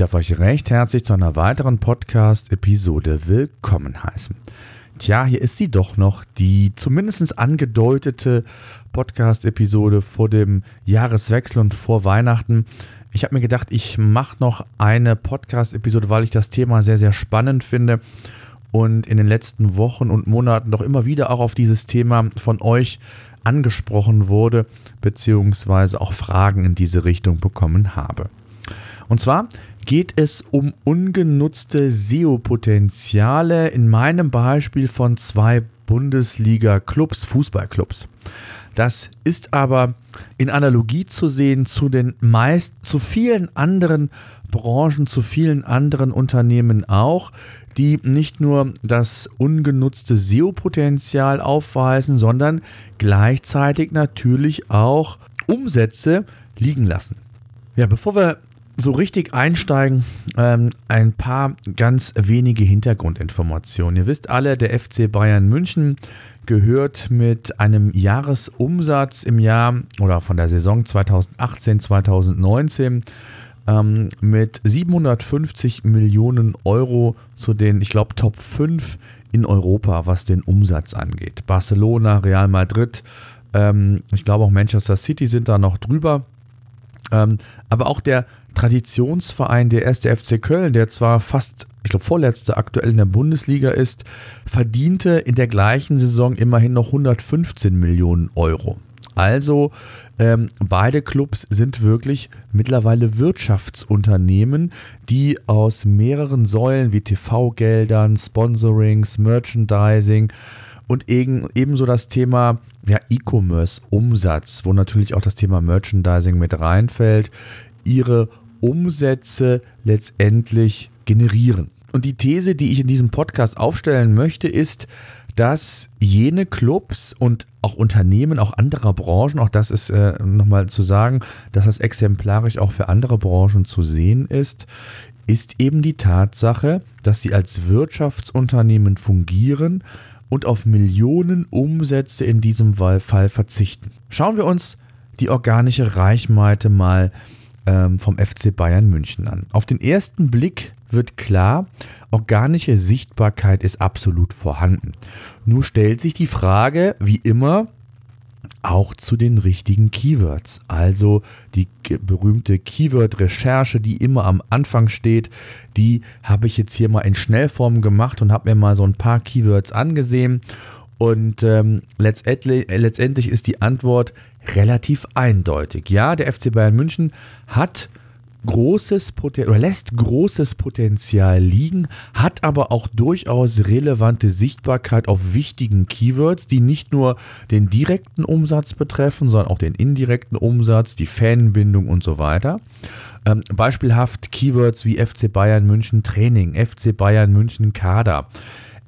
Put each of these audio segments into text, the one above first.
Darf euch recht herzlich zu einer weiteren Podcast-Episode willkommen heißen. Tja, hier ist sie doch noch, die zumindest angedeutete Podcast-Episode vor dem Jahreswechsel und vor Weihnachten. Ich habe mir gedacht, ich mache noch eine Podcast-Episode, weil ich das Thema sehr, sehr spannend finde und in den letzten Wochen und Monaten doch immer wieder auch auf dieses Thema von euch angesprochen wurde, beziehungsweise auch Fragen in diese Richtung bekommen habe. Und zwar geht es um ungenutzte SEO-Potenziale in meinem Beispiel von zwei Bundesliga-Clubs, Fußballclubs. Das ist aber in Analogie zu sehen zu den meist, zu vielen anderen Branchen, zu vielen anderen Unternehmen auch, die nicht nur das ungenutzte SEO-Potenzial aufweisen, sondern gleichzeitig natürlich auch Umsätze liegen lassen. Ja, bevor wir so richtig einsteigen, ähm, ein paar ganz wenige Hintergrundinformationen. Ihr wisst alle, der FC Bayern München gehört mit einem Jahresumsatz im Jahr oder von der Saison 2018, 2019 ähm, mit 750 Millionen Euro zu den, ich glaube, Top 5 in Europa, was den Umsatz angeht. Barcelona, Real Madrid, ähm, ich glaube auch Manchester City sind da noch drüber. Ähm, aber auch der Traditionsverein, der erste FC Köln, der zwar fast, ich glaube, vorletzte aktuell in der Bundesliga ist, verdiente in der gleichen Saison immerhin noch 115 Millionen Euro. Also ähm, beide Clubs sind wirklich mittlerweile Wirtschaftsunternehmen, die aus mehreren Säulen wie TV-Geldern, Sponsorings, Merchandising und eben, ebenso das Thema ja, E-Commerce-Umsatz, wo natürlich auch das Thema Merchandising mit reinfällt, ihre Umsätze letztendlich generieren. Und die These, die ich in diesem Podcast aufstellen möchte, ist, dass jene Clubs und auch Unternehmen, auch anderer Branchen, auch das ist äh, nochmal zu sagen, dass das exemplarisch auch für andere Branchen zu sehen ist, ist eben die Tatsache, dass sie als Wirtschaftsunternehmen fungieren und auf Millionen Umsätze in diesem Fall verzichten. Schauen wir uns die organische Reichweite mal an ähm, vom FC Bayern München an. Auf den ersten Blick wird klar, organische Sichtbarkeit ist absolut vorhanden. Nur stellt sich die Frage, wie immer, auch zu den richtigen Keywords. Also die berühmte Keyword-Recherche, die immer am Anfang steht, die habe ich jetzt hier mal in Schnellform gemacht und habe mir mal so ein paar Keywords angesehen. Und ähm, letztendlich, letztendlich ist die Antwort relativ eindeutig. Ja, der FC Bayern München hat großes Potenzial oder lässt großes Potenzial liegen, hat aber auch durchaus relevante Sichtbarkeit auf wichtigen Keywords, die nicht nur den direkten Umsatz betreffen, sondern auch den indirekten Umsatz, die Fanbindung und so weiter. Ähm, beispielhaft Keywords wie FC Bayern München Training, FC Bayern München Kader.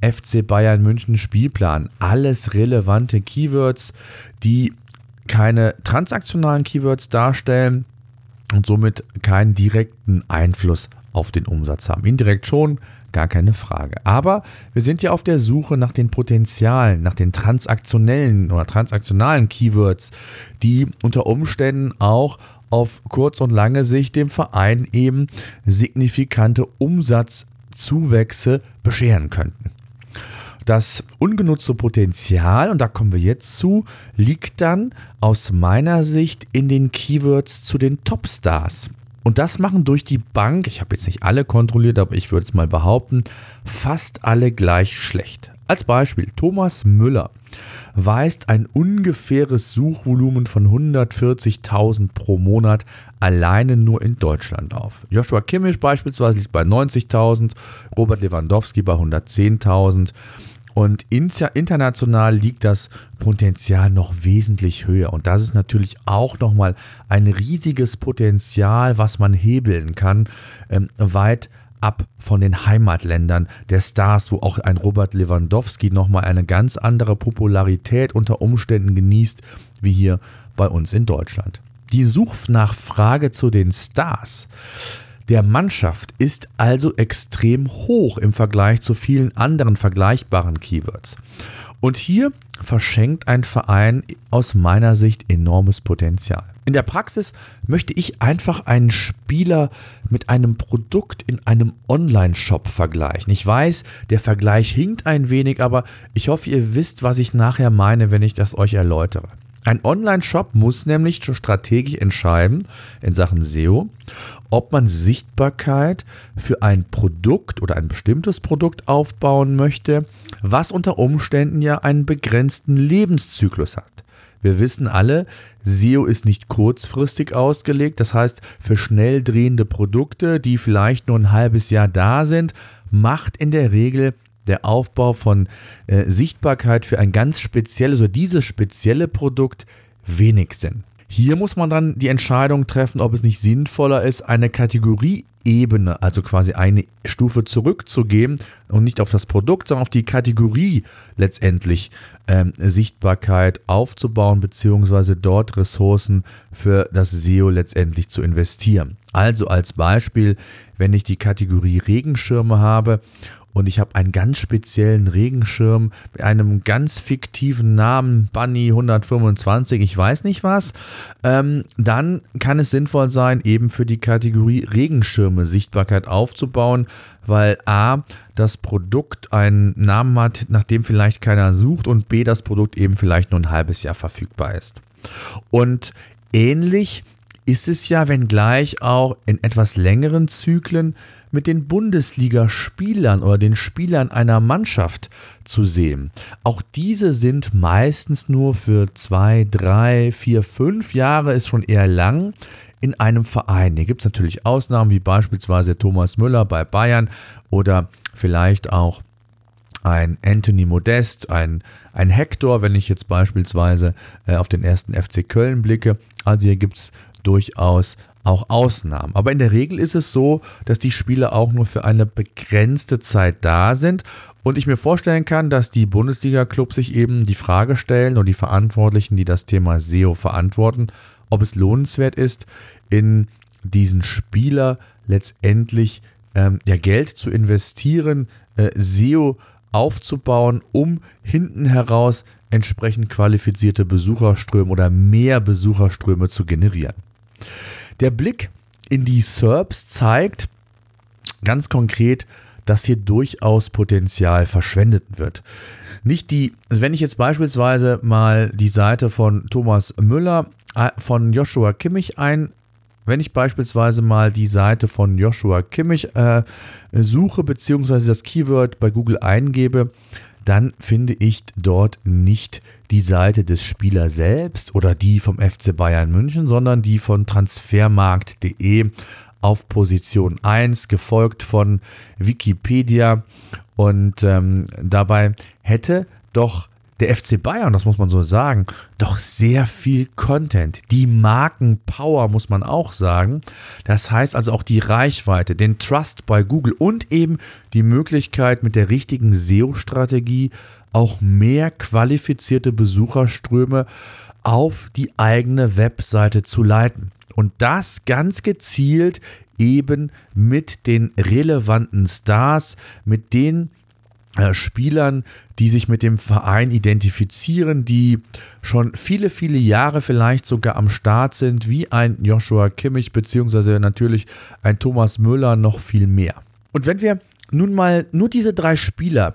FC Bayern München Spielplan, alles relevante Keywords, die keine transaktionalen Keywords darstellen und somit keinen direkten Einfluss auf den Umsatz haben. Indirekt schon, gar keine Frage. Aber wir sind ja auf der Suche nach den Potenzialen, nach den transaktionellen oder transaktionalen Keywords, die unter Umständen auch auf kurz und lange Sicht dem Verein eben signifikante Umsatzzuwächse bescheren könnten. Das ungenutzte Potenzial, und da kommen wir jetzt zu, liegt dann aus meiner Sicht in den Keywords zu den Topstars. Und das machen durch die Bank, ich habe jetzt nicht alle kontrolliert, aber ich würde es mal behaupten, fast alle gleich schlecht. Als Beispiel, Thomas Müller weist ein ungefähres Suchvolumen von 140.000 pro Monat alleine nur in Deutschland auf. Joshua Kimmich beispielsweise liegt bei 90.000, Robert Lewandowski bei 110.000. Und international liegt das Potenzial noch wesentlich höher. Und das ist natürlich auch nochmal ein riesiges Potenzial, was man hebeln kann, ähm, weit ab von den Heimatländern der Stars, wo auch ein Robert Lewandowski nochmal eine ganz andere Popularität unter Umständen genießt, wie hier bei uns in Deutschland. Die Suchnachfrage zu den Stars der Mannschaft ist also extrem hoch im Vergleich zu vielen anderen vergleichbaren Keywords. Und hier verschenkt ein Verein aus meiner Sicht enormes Potenzial. In der Praxis möchte ich einfach einen Spieler mit einem Produkt in einem Online-Shop vergleichen. Ich weiß, der Vergleich hinkt ein wenig, aber ich hoffe, ihr wisst, was ich nachher meine, wenn ich das euch erläutere. Ein Online-Shop muss nämlich strategisch entscheiden in Sachen SEO, ob man Sichtbarkeit für ein Produkt oder ein bestimmtes Produkt aufbauen möchte, was unter Umständen ja einen begrenzten Lebenszyklus hat. Wir wissen alle, SEO ist nicht kurzfristig ausgelegt, das heißt für schnell drehende Produkte, die vielleicht nur ein halbes Jahr da sind, macht in der Regel der Aufbau von äh, Sichtbarkeit für ein ganz spezielles oder dieses spezielle Produkt wenig Sinn. Hier muss man dann die Entscheidung treffen, ob es nicht sinnvoller ist, eine Kategorieebene, also quasi eine Stufe zurückzugeben und nicht auf das Produkt, sondern auf die Kategorie letztendlich ähm, Sichtbarkeit aufzubauen, beziehungsweise dort Ressourcen für das SEO letztendlich zu investieren. Also als Beispiel, wenn ich die Kategorie Regenschirme habe und ich habe einen ganz speziellen Regenschirm mit einem ganz fiktiven Namen, Bunny 125, ich weiß nicht was, ähm, dann kann es sinnvoll sein, eben für die Kategorie Regenschirme Sichtbarkeit aufzubauen, weil A, das Produkt einen Namen hat, nach dem vielleicht keiner sucht und B, das Produkt eben vielleicht nur ein halbes Jahr verfügbar ist. Und ähnlich ist es ja, wenngleich auch in etwas längeren Zyklen, mit den Bundesligaspielern oder den Spielern einer Mannschaft zu sehen. Auch diese sind meistens nur für zwei, drei, vier, fünf Jahre, ist schon eher lang, in einem Verein. Hier gibt es natürlich Ausnahmen, wie beispielsweise Thomas Müller bei Bayern oder vielleicht auch ein Anthony Modest, ein, ein Hector, wenn ich jetzt beispielsweise äh, auf den ersten FC Köln blicke. Also hier gibt es durchaus auch Ausnahmen. Aber in der Regel ist es so, dass die Spiele auch nur für eine begrenzte Zeit da sind und ich mir vorstellen kann, dass die Bundesliga-Clubs sich eben die Frage stellen und die Verantwortlichen, die das Thema SEO verantworten, ob es lohnenswert ist, in diesen Spieler letztendlich ähm, ja, Geld zu investieren, äh, SEO aufzubauen, um hinten heraus entsprechend qualifizierte Besucherströme oder mehr Besucherströme zu generieren. Der Blick in die SERPs zeigt ganz konkret, dass hier durchaus Potenzial verschwendet wird. Nicht die, also wenn ich jetzt beispielsweise mal die Seite von Thomas Müller äh, von Joshua Kimmich ein, wenn ich beispielsweise mal die Seite von Joshua Kimmich äh, suche, beziehungsweise das Keyword bei Google eingebe, dann finde ich dort nicht die Seite des Spielers selbst oder die vom FC Bayern München, sondern die von transfermarkt.de auf Position 1, gefolgt von Wikipedia. Und ähm, dabei hätte doch der FC Bayern, das muss man so sagen, doch sehr viel Content. Die Markenpower muss man auch sagen. Das heißt also auch die Reichweite, den Trust bei Google und eben die Möglichkeit mit der richtigen SEO-Strategie auch mehr qualifizierte Besucherströme auf die eigene Webseite zu leiten. Und das ganz gezielt eben mit den relevanten Stars, mit den äh, Spielern, die sich mit dem Verein identifizieren, die schon viele, viele Jahre vielleicht sogar am Start sind, wie ein Joshua Kimmich, beziehungsweise natürlich ein Thomas Müller, noch viel mehr. Und wenn wir nun mal nur diese drei Spieler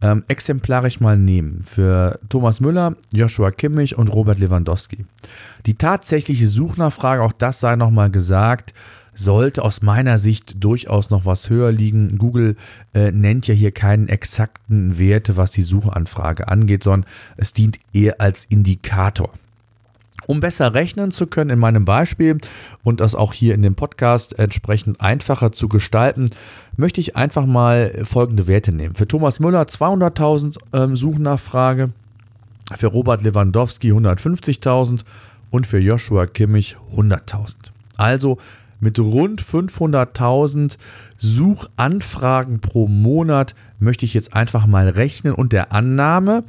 ähm, exemplarisch mal nehmen, für Thomas Müller, Joshua Kimmich und Robert Lewandowski. Die tatsächliche Suchnachfrage, auch das sei nochmal gesagt, sollte aus meiner Sicht durchaus noch was höher liegen. Google äh, nennt ja hier keinen exakten Werte, was die Suchanfrage angeht, sondern es dient eher als Indikator. Um besser rechnen zu können in meinem Beispiel und das auch hier in dem Podcast entsprechend einfacher zu gestalten, möchte ich einfach mal folgende Werte nehmen. Für Thomas Müller 200.000 ähm, Suchnachfrage, für Robert Lewandowski 150.000 und für Joshua Kimmich 100.000. Also mit rund 500.000 Suchanfragen pro Monat möchte ich jetzt einfach mal rechnen und der Annahme,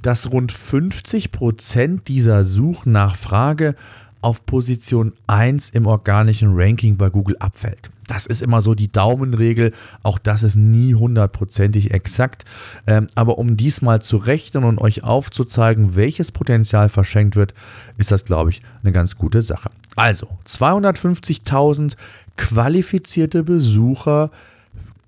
dass rund 50 Prozent dieser Suchnachfrage auf Position 1 im organischen Ranking bei Google abfällt. Das ist immer so die Daumenregel. Auch das ist nie hundertprozentig exakt. Ähm, aber um diesmal zu rechnen und euch aufzuzeigen, welches Potenzial verschenkt wird, ist das, glaube ich, eine ganz gute Sache. Also 250.000 qualifizierte Besucher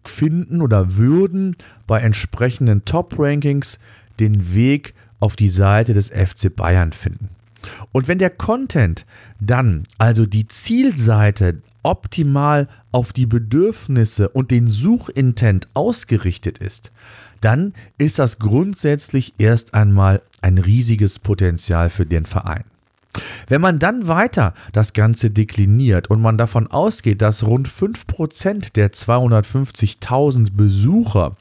finden oder würden bei entsprechenden Top-Rankings den Weg auf die Seite des FC Bayern finden. Und wenn der Content dann, also die Zielseite, optimal auf die Bedürfnisse und den Suchintent ausgerichtet ist, dann ist das grundsätzlich erst einmal ein riesiges Potenzial für den Verein. Wenn man dann weiter das Ganze dekliniert und man davon ausgeht, dass rund 5% der 250.000 Besucher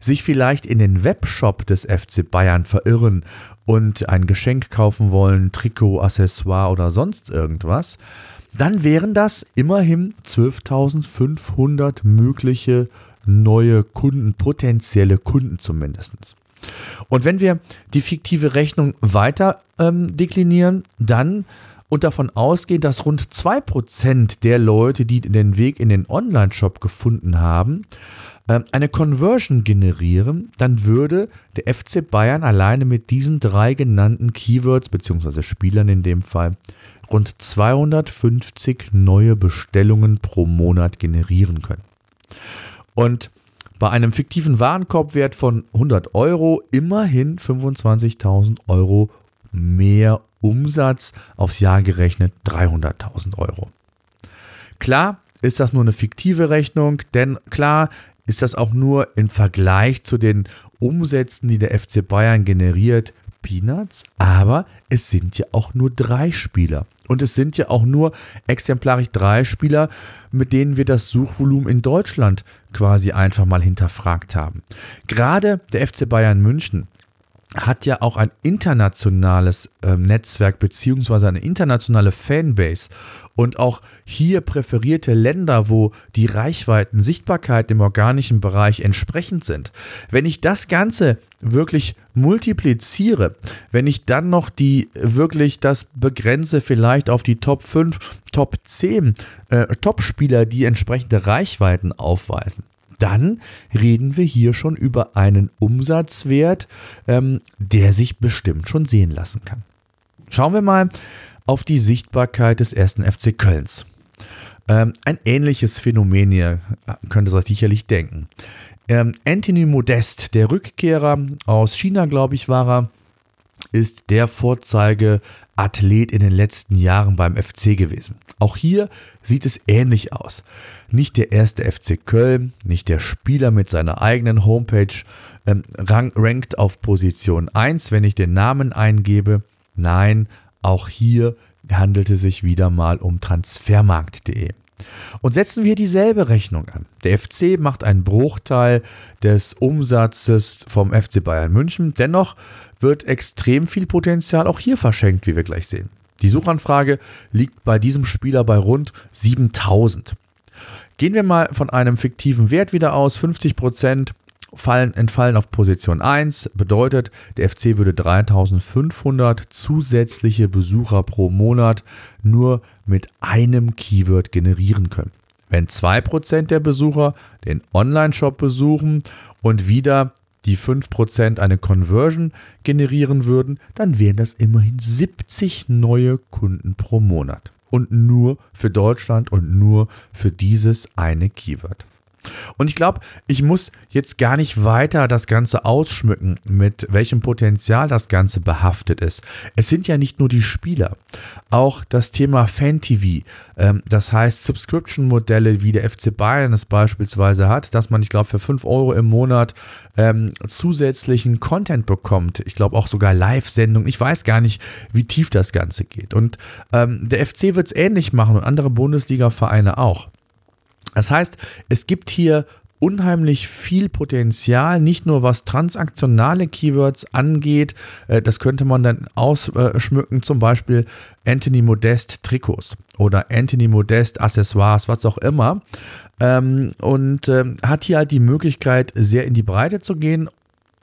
sich vielleicht in den Webshop des FC Bayern verirren und ein Geschenk kaufen wollen, Trikot, Accessoire oder sonst irgendwas, dann wären das immerhin 12.500 mögliche neue Kunden, potenzielle Kunden zumindest. Und wenn wir die fiktive Rechnung weiter ähm, deklinieren, dann und davon ausgehen, dass rund 2% der Leute, die den Weg in den Online-Shop gefunden haben, ähm, eine Conversion generieren, dann würde der FC Bayern alleine mit diesen drei genannten Keywords bzw. Spielern in dem Fall rund 250 neue Bestellungen pro Monat generieren können. Und bei einem fiktiven Warenkorbwert von 100 Euro immerhin 25.000 Euro mehr Umsatz aufs Jahr gerechnet 300.000 Euro. Klar ist das nur eine fiktive Rechnung, denn klar ist das auch nur im Vergleich zu den Umsätzen, die der FC Bayern generiert, Peanuts, aber es sind ja auch nur drei Spieler. Und es sind ja auch nur exemplarisch drei Spieler, mit denen wir das Suchvolumen in Deutschland quasi einfach mal hinterfragt haben. Gerade der FC Bayern München hat ja auch ein internationales äh, Netzwerk beziehungsweise eine internationale Fanbase und auch hier präferierte Länder, wo die Reichweiten, Sichtbarkeit im organischen Bereich entsprechend sind. Wenn ich das Ganze wirklich multipliziere, wenn ich dann noch die wirklich das begrenze vielleicht auf die Top 5, Top 10 äh, Top-Spieler, die entsprechende Reichweiten aufweisen, dann reden wir hier schon über einen Umsatzwert, ähm, der sich bestimmt schon sehen lassen kann. Schauen wir mal auf die Sichtbarkeit des ersten FC Kölns. Ähm, ein ähnliches Phänomen hier könnte sich sicherlich denken. Ähm, Anthony Modest, der Rückkehrer aus China, glaube ich, war er, ist der Vorzeigeathlet in den letzten Jahren beim FC gewesen. Auch hier sieht es ähnlich aus. Nicht der erste FC Köln, nicht der Spieler mit seiner eigenen Homepage ähm, rankt auf Position 1, wenn ich den Namen eingebe. Nein, auch hier handelt es sich wieder mal um transfermarkt.de. Und setzen wir dieselbe Rechnung an. Der FC macht einen Bruchteil des Umsatzes vom FC Bayern München. Dennoch wird extrem viel Potenzial auch hier verschenkt, wie wir gleich sehen. Die Suchanfrage liegt bei diesem Spieler bei rund 7000. Gehen wir mal von einem fiktiven Wert wieder aus. 50 Prozent fallen, entfallen auf Position 1. Bedeutet, der FC würde 3500 zusätzliche Besucher pro Monat nur mit einem Keyword generieren können. Wenn 2% der Besucher den Online-Shop besuchen und wieder die 5% eine Conversion generieren würden, dann wären das immerhin 70 neue Kunden pro Monat. Und nur für Deutschland und nur für dieses eine Keyword. Und ich glaube, ich muss jetzt gar nicht weiter das Ganze ausschmücken, mit welchem Potenzial das Ganze behaftet ist. Es sind ja nicht nur die Spieler, auch das Thema Fan-TV, ähm, das heißt Subscription-Modelle, wie der FC Bayern es beispielsweise hat, dass man, ich glaube, für 5 Euro im Monat ähm, zusätzlichen Content bekommt. Ich glaube auch sogar Live-Sendungen. Ich weiß gar nicht, wie tief das Ganze geht. Und ähm, der FC wird es ähnlich machen und andere Bundesliga-Vereine auch. Das heißt, es gibt hier unheimlich viel Potenzial, nicht nur was transaktionale Keywords angeht, äh, das könnte man dann ausschmücken, zum Beispiel Anthony Modest Trikots oder Anthony Modest Accessoires, was auch immer. Ähm, und ähm, hat hier halt die Möglichkeit, sehr in die Breite zu gehen,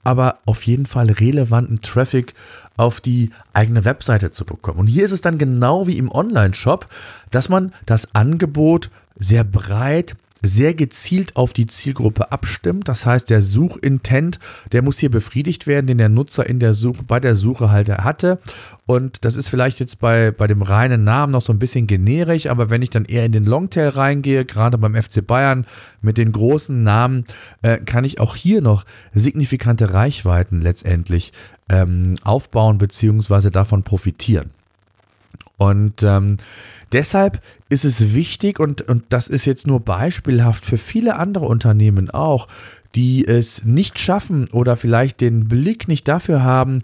aber auf jeden Fall relevanten Traffic auf die eigene Webseite zu bekommen. Und hier ist es dann genau wie im Online-Shop, dass man das Angebot sehr breit sehr gezielt auf die Zielgruppe abstimmt. Das heißt, der Suchintent, der muss hier befriedigt werden, den der Nutzer in der Suche, bei der Suche halt hatte. Und das ist vielleicht jetzt bei, bei dem reinen Namen noch so ein bisschen generisch, aber wenn ich dann eher in den Longtail reingehe, gerade beim FC Bayern mit den großen Namen, äh, kann ich auch hier noch signifikante Reichweiten letztendlich ähm, aufbauen bzw. davon profitieren. Und ähm, deshalb ist es wichtig, und, und das ist jetzt nur beispielhaft für viele andere Unternehmen auch, die es nicht schaffen oder vielleicht den Blick nicht dafür haben,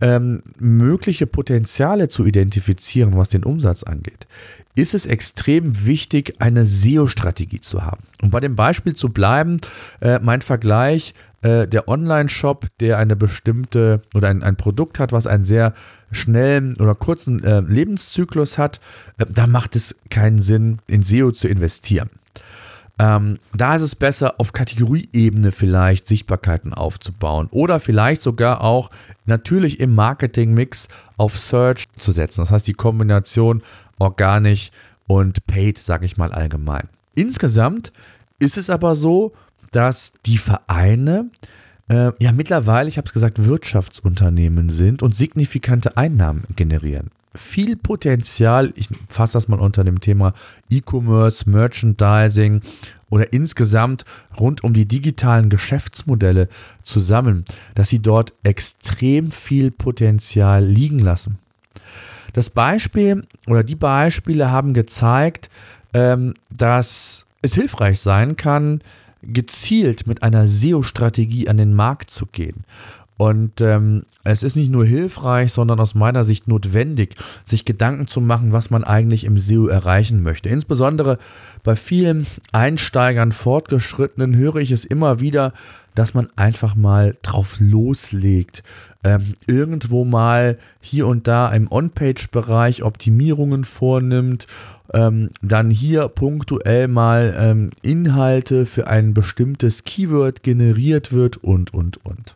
ähm, mögliche Potenziale zu identifizieren, was den Umsatz angeht, ist es extrem wichtig, eine SEO-Strategie zu haben. Um bei dem Beispiel zu bleiben, äh, mein Vergleich, äh, der Online-Shop, der eine bestimmte oder ein, ein Produkt hat, was einen sehr schnellen oder kurzen äh, Lebenszyklus hat, äh, da macht es keinen Sinn, in SEO zu investieren. Ähm, da ist es besser, auf Kategorieebene vielleicht Sichtbarkeiten aufzubauen oder vielleicht sogar auch natürlich im Marketing-Mix auf Search zu setzen. Das heißt, die Kombination organisch und paid, sage ich mal allgemein. Insgesamt ist es aber so, dass die Vereine äh, ja mittlerweile, ich habe es gesagt, Wirtschaftsunternehmen sind und signifikante Einnahmen generieren. Viel Potenzial, ich fasse das mal unter dem Thema E-Commerce, Merchandising oder insgesamt rund um die digitalen Geschäftsmodelle zusammen, dass sie dort extrem viel Potenzial liegen lassen. Das Beispiel oder die Beispiele haben gezeigt, ähm, dass es hilfreich sein kann, gezielt mit einer SEO-Strategie an den Markt zu gehen. Und ähm, es ist nicht nur hilfreich, sondern aus meiner Sicht notwendig, sich Gedanken zu machen, was man eigentlich im SEO erreichen möchte. Insbesondere bei vielen Einsteigern, Fortgeschrittenen höre ich es immer wieder, dass man einfach mal drauf loslegt. Ähm, irgendwo mal hier und da im On-Page-Bereich Optimierungen vornimmt ähm, dann hier punktuell mal ähm, Inhalte für ein bestimmtes Keyword generiert wird und, und, und.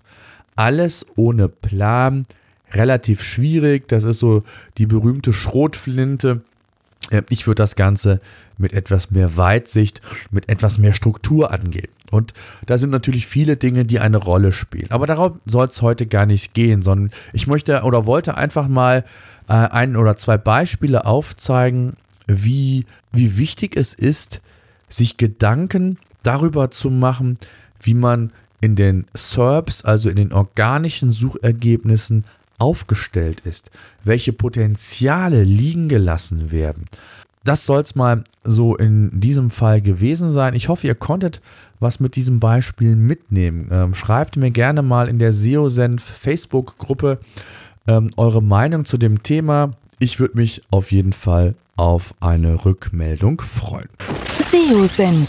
Alles ohne Plan, relativ schwierig. Das ist so die berühmte Schrotflinte. Äh, ich würde das Ganze mit etwas mehr Weitsicht, mit etwas mehr Struktur angehen. Und da sind natürlich viele Dinge, die eine Rolle spielen. Aber darauf soll es heute gar nicht gehen, sondern ich möchte oder wollte einfach mal äh, ein oder zwei Beispiele aufzeigen, wie, wie wichtig es ist, sich Gedanken darüber zu machen, wie man in den SERPs, also in den organischen Suchergebnissen, aufgestellt ist, welche Potenziale liegen gelassen werden. Das soll es mal so in diesem Fall gewesen sein. Ich hoffe, ihr konntet was mit diesem Beispiel mitnehmen. Ähm, schreibt mir gerne mal in der SEO-Senf Facebook-Gruppe ähm, eure Meinung zu dem Thema. Ich würde mich auf jeden Fall auf eine Rückmeldung freuen. SEO-Senf.